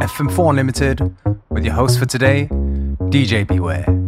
FM4 Unlimited with your host for today, DJ Beware.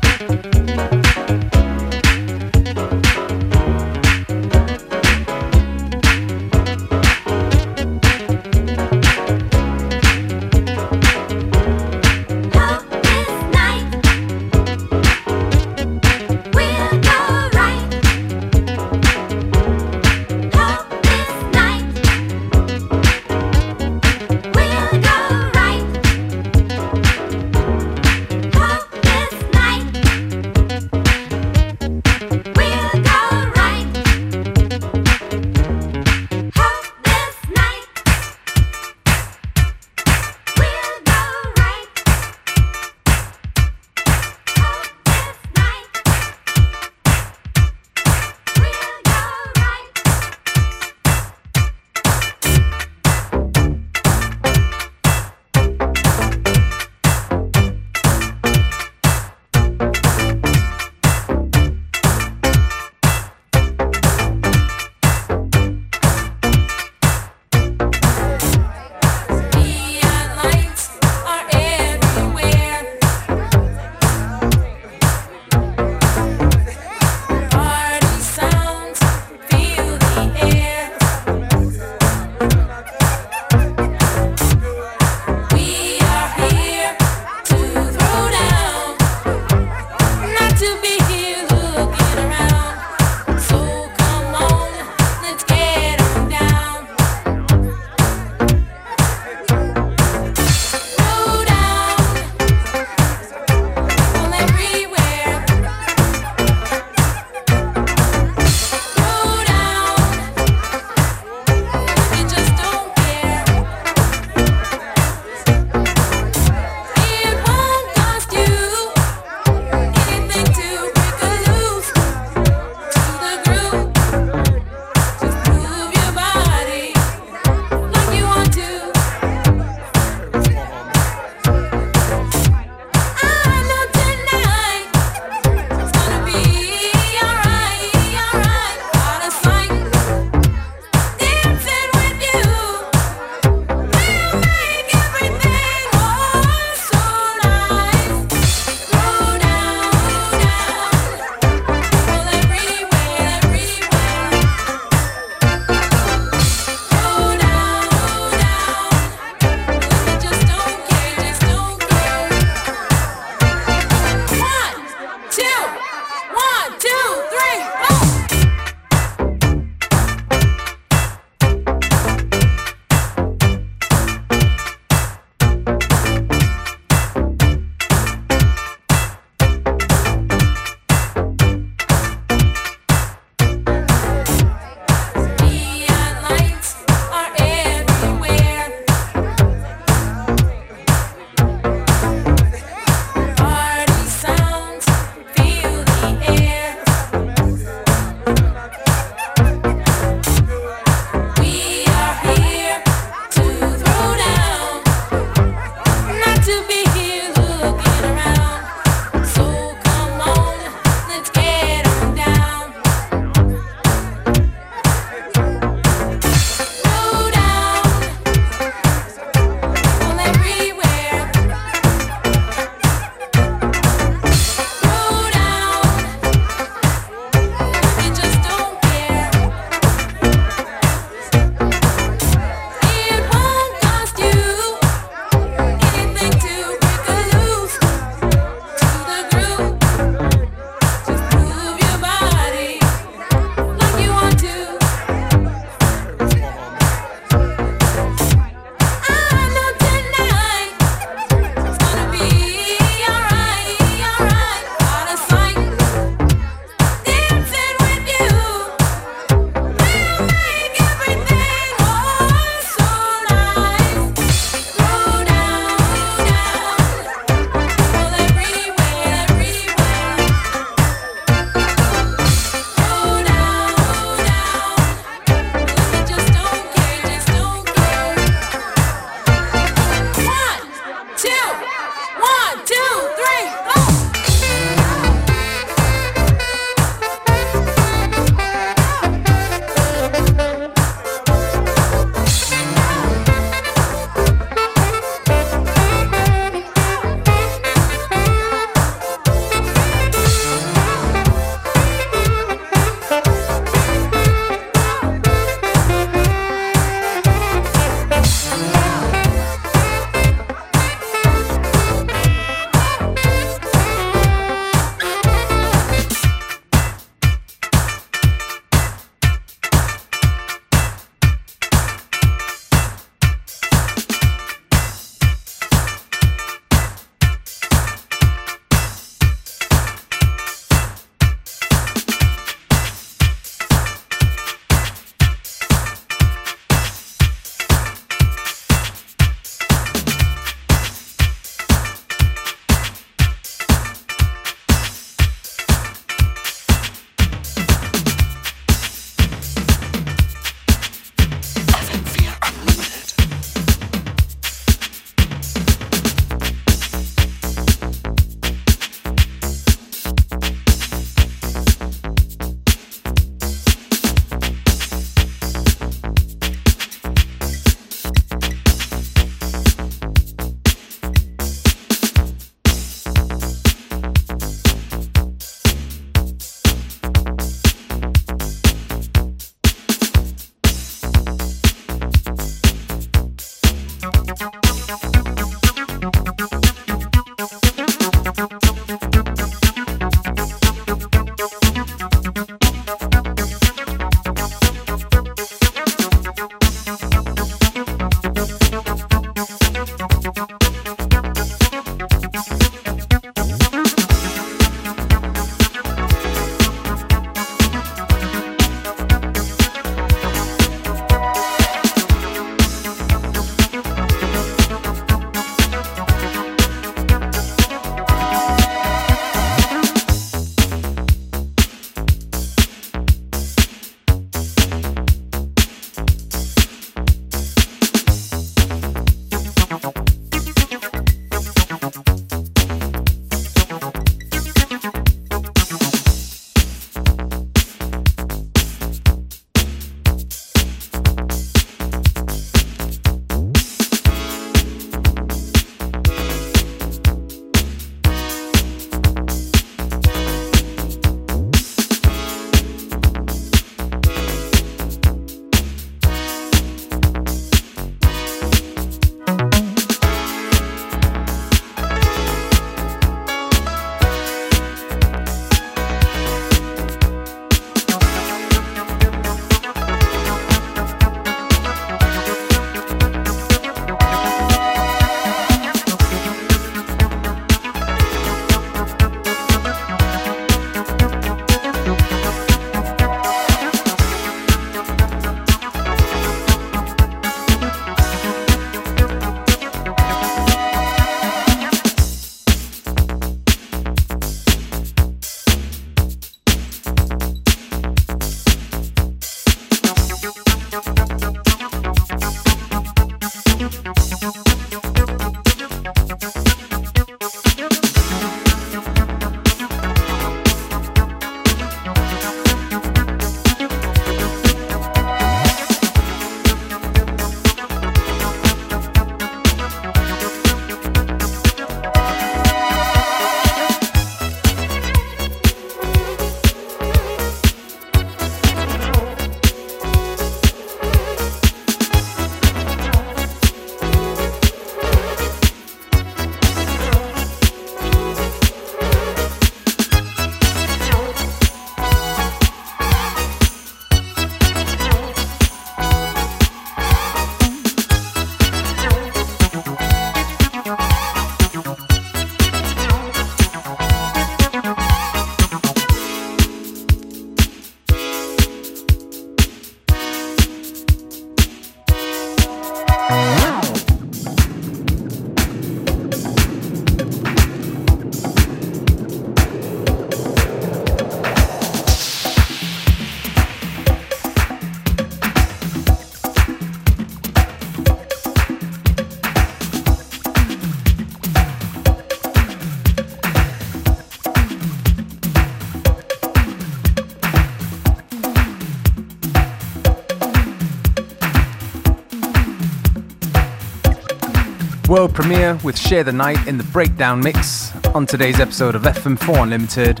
World premiere with Share the Night in the Breakdown Mix on today's episode of FM4 Unlimited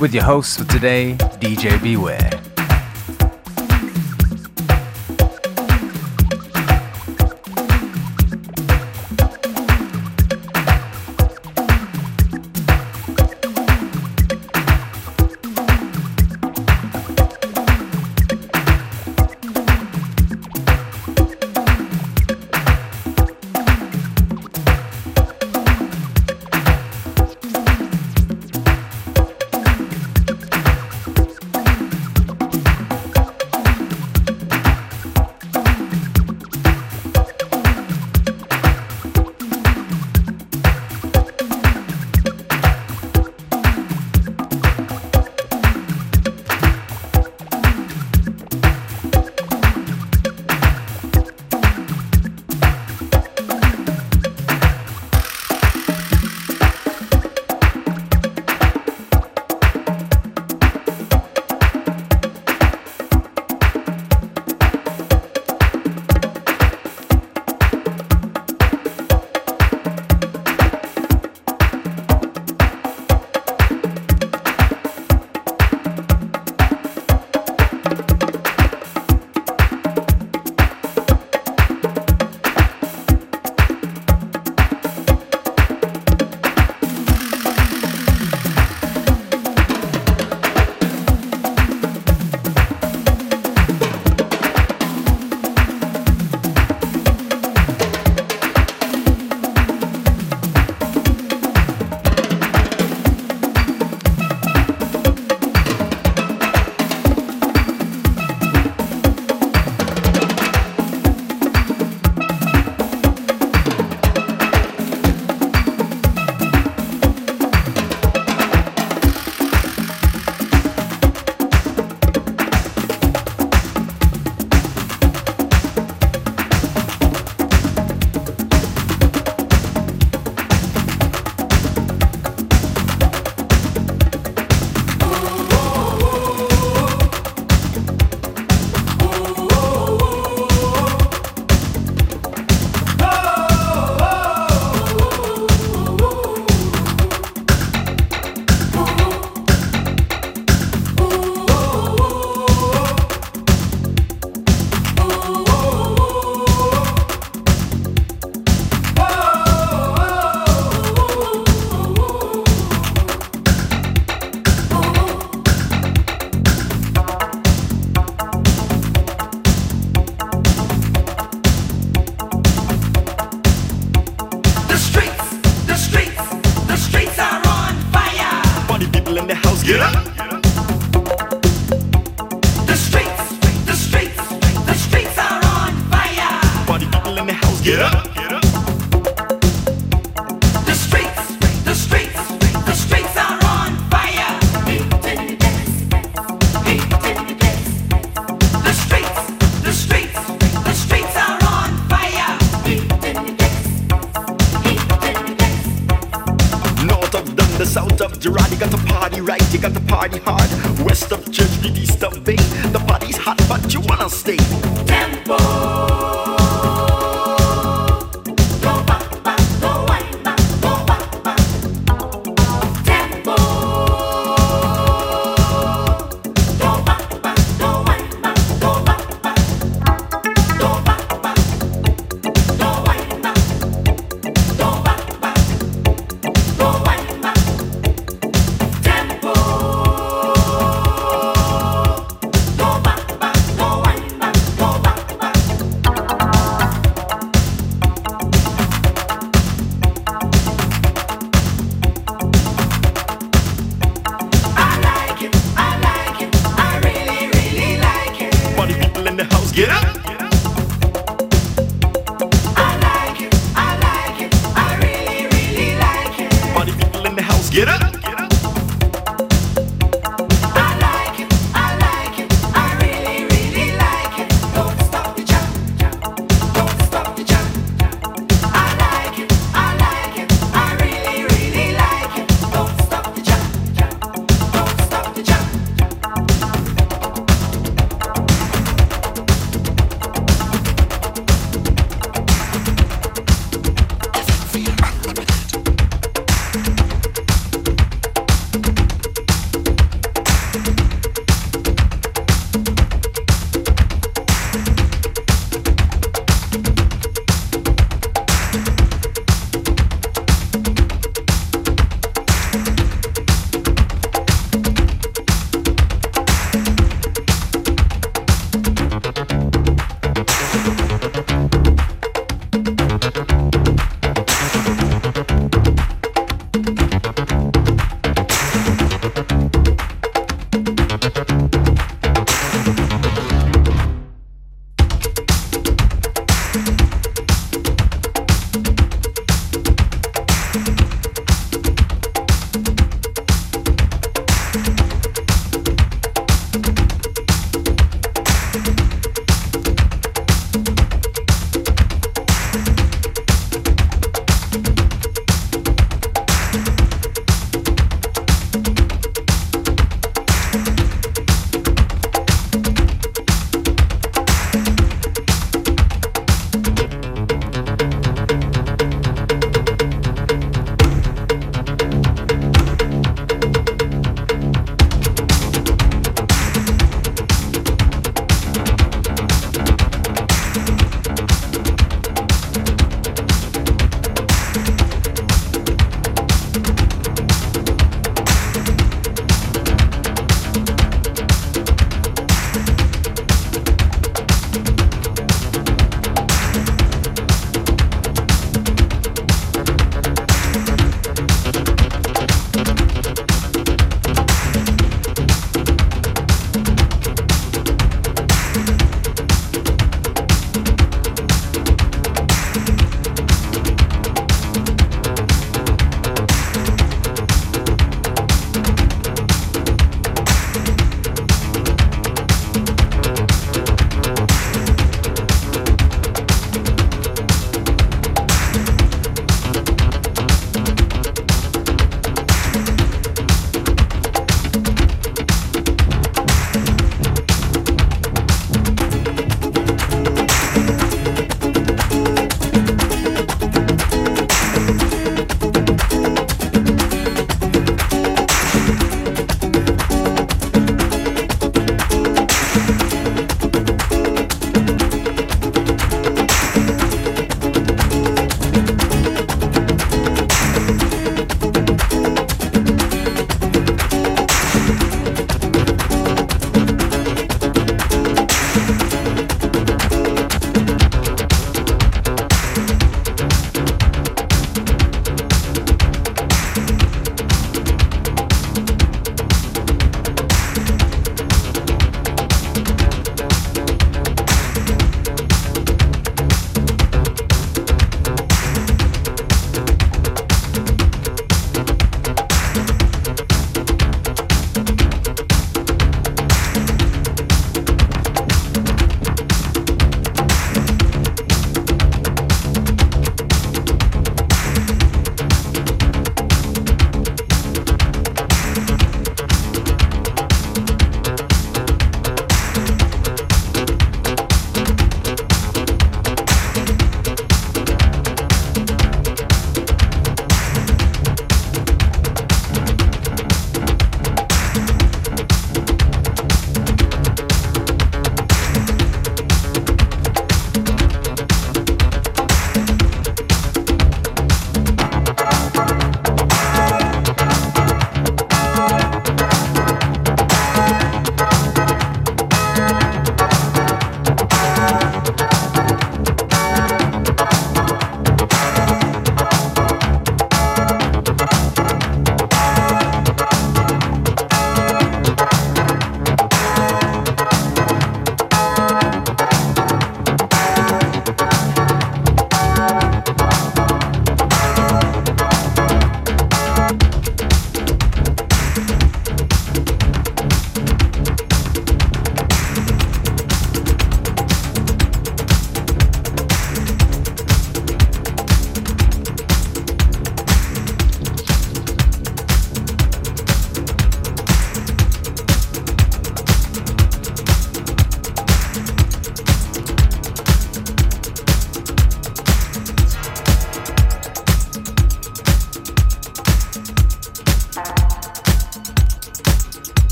with your host for today, DJ Beware.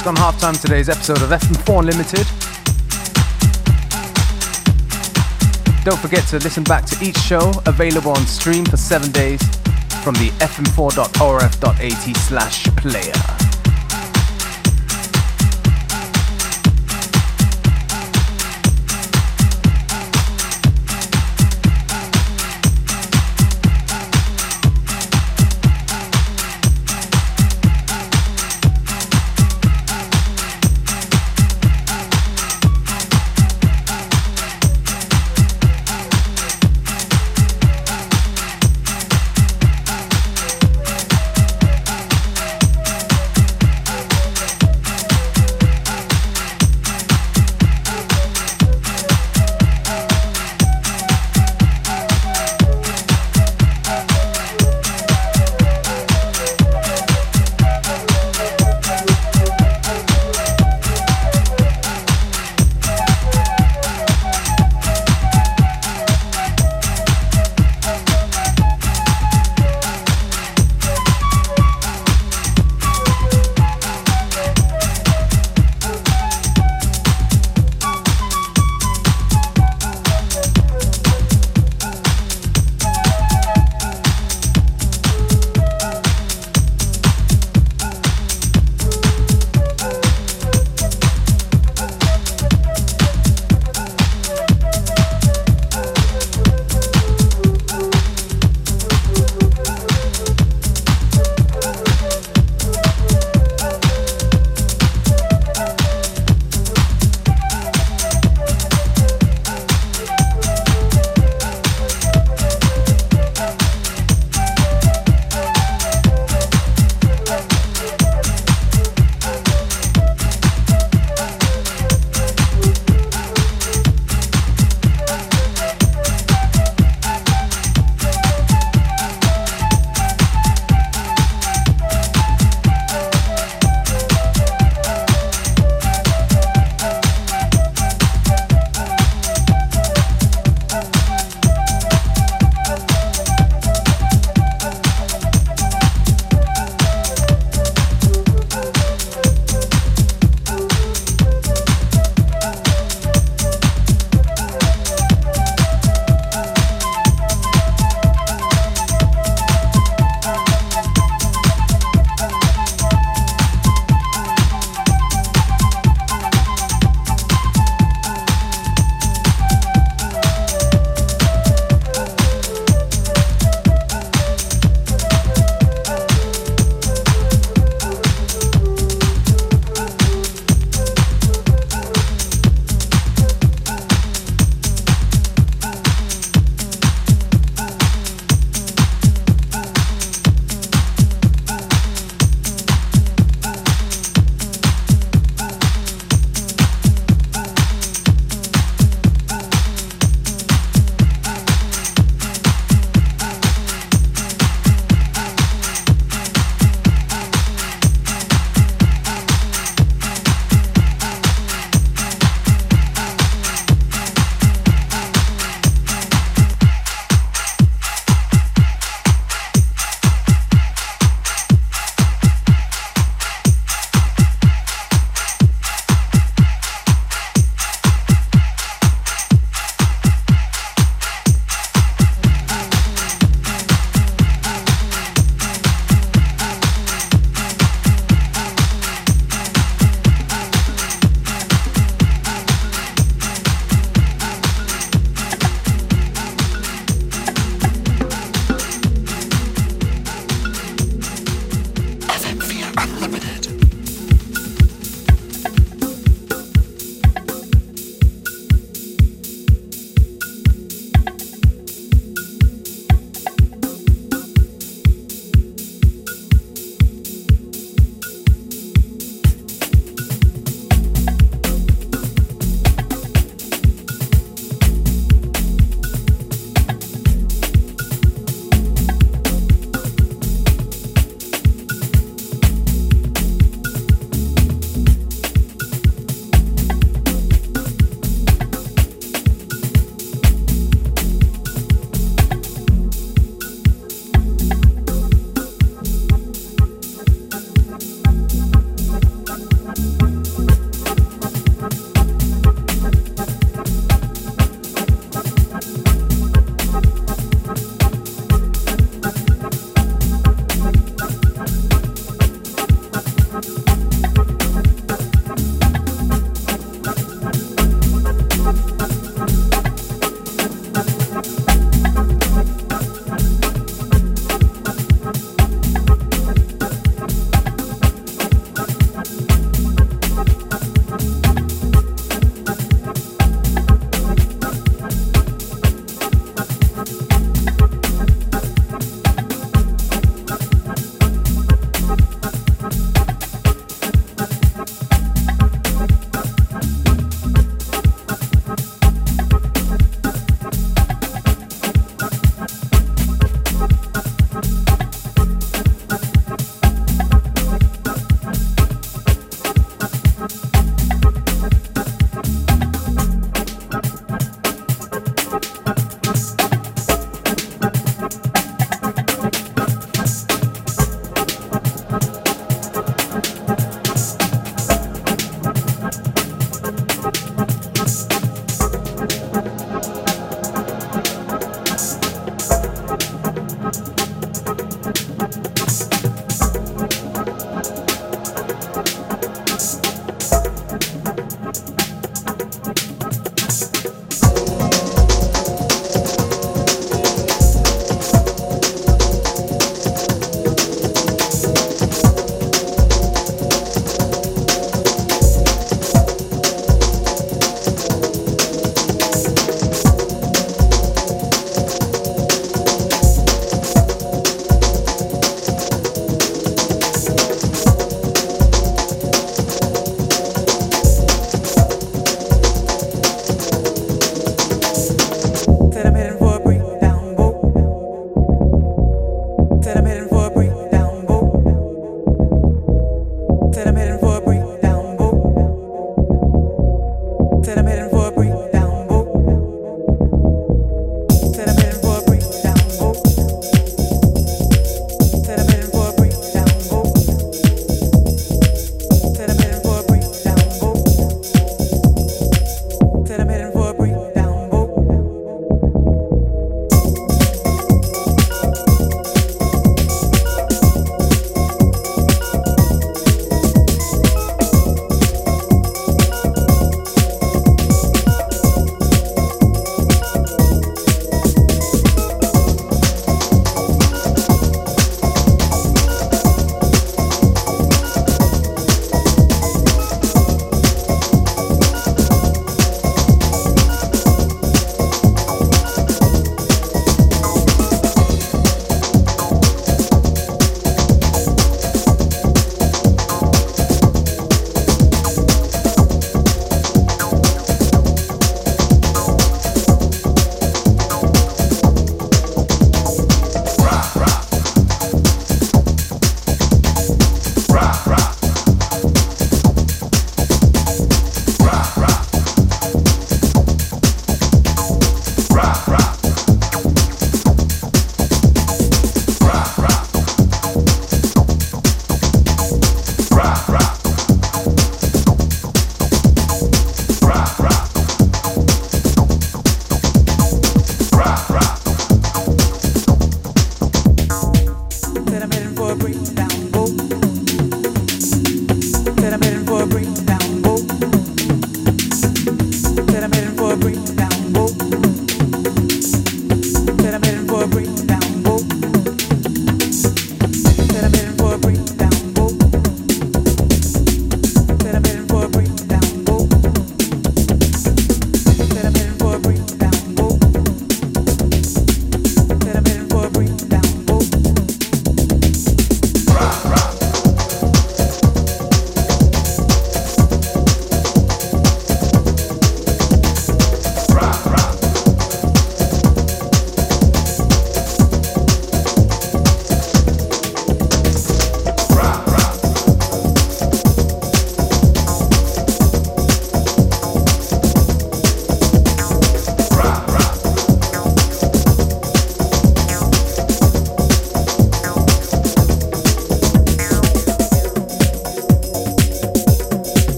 Just gone half time today's episode of FM4 Unlimited. Don't forget to listen back to each show available on stream for seven days from the fm4.orf.at slash player.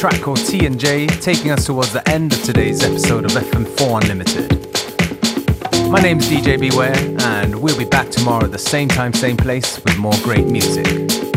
Track called T and J, taking us towards the end of today's episode of FM4 Unlimited. My name's DJ Beware, and we'll be back tomorrow at the same time, same place with more great music.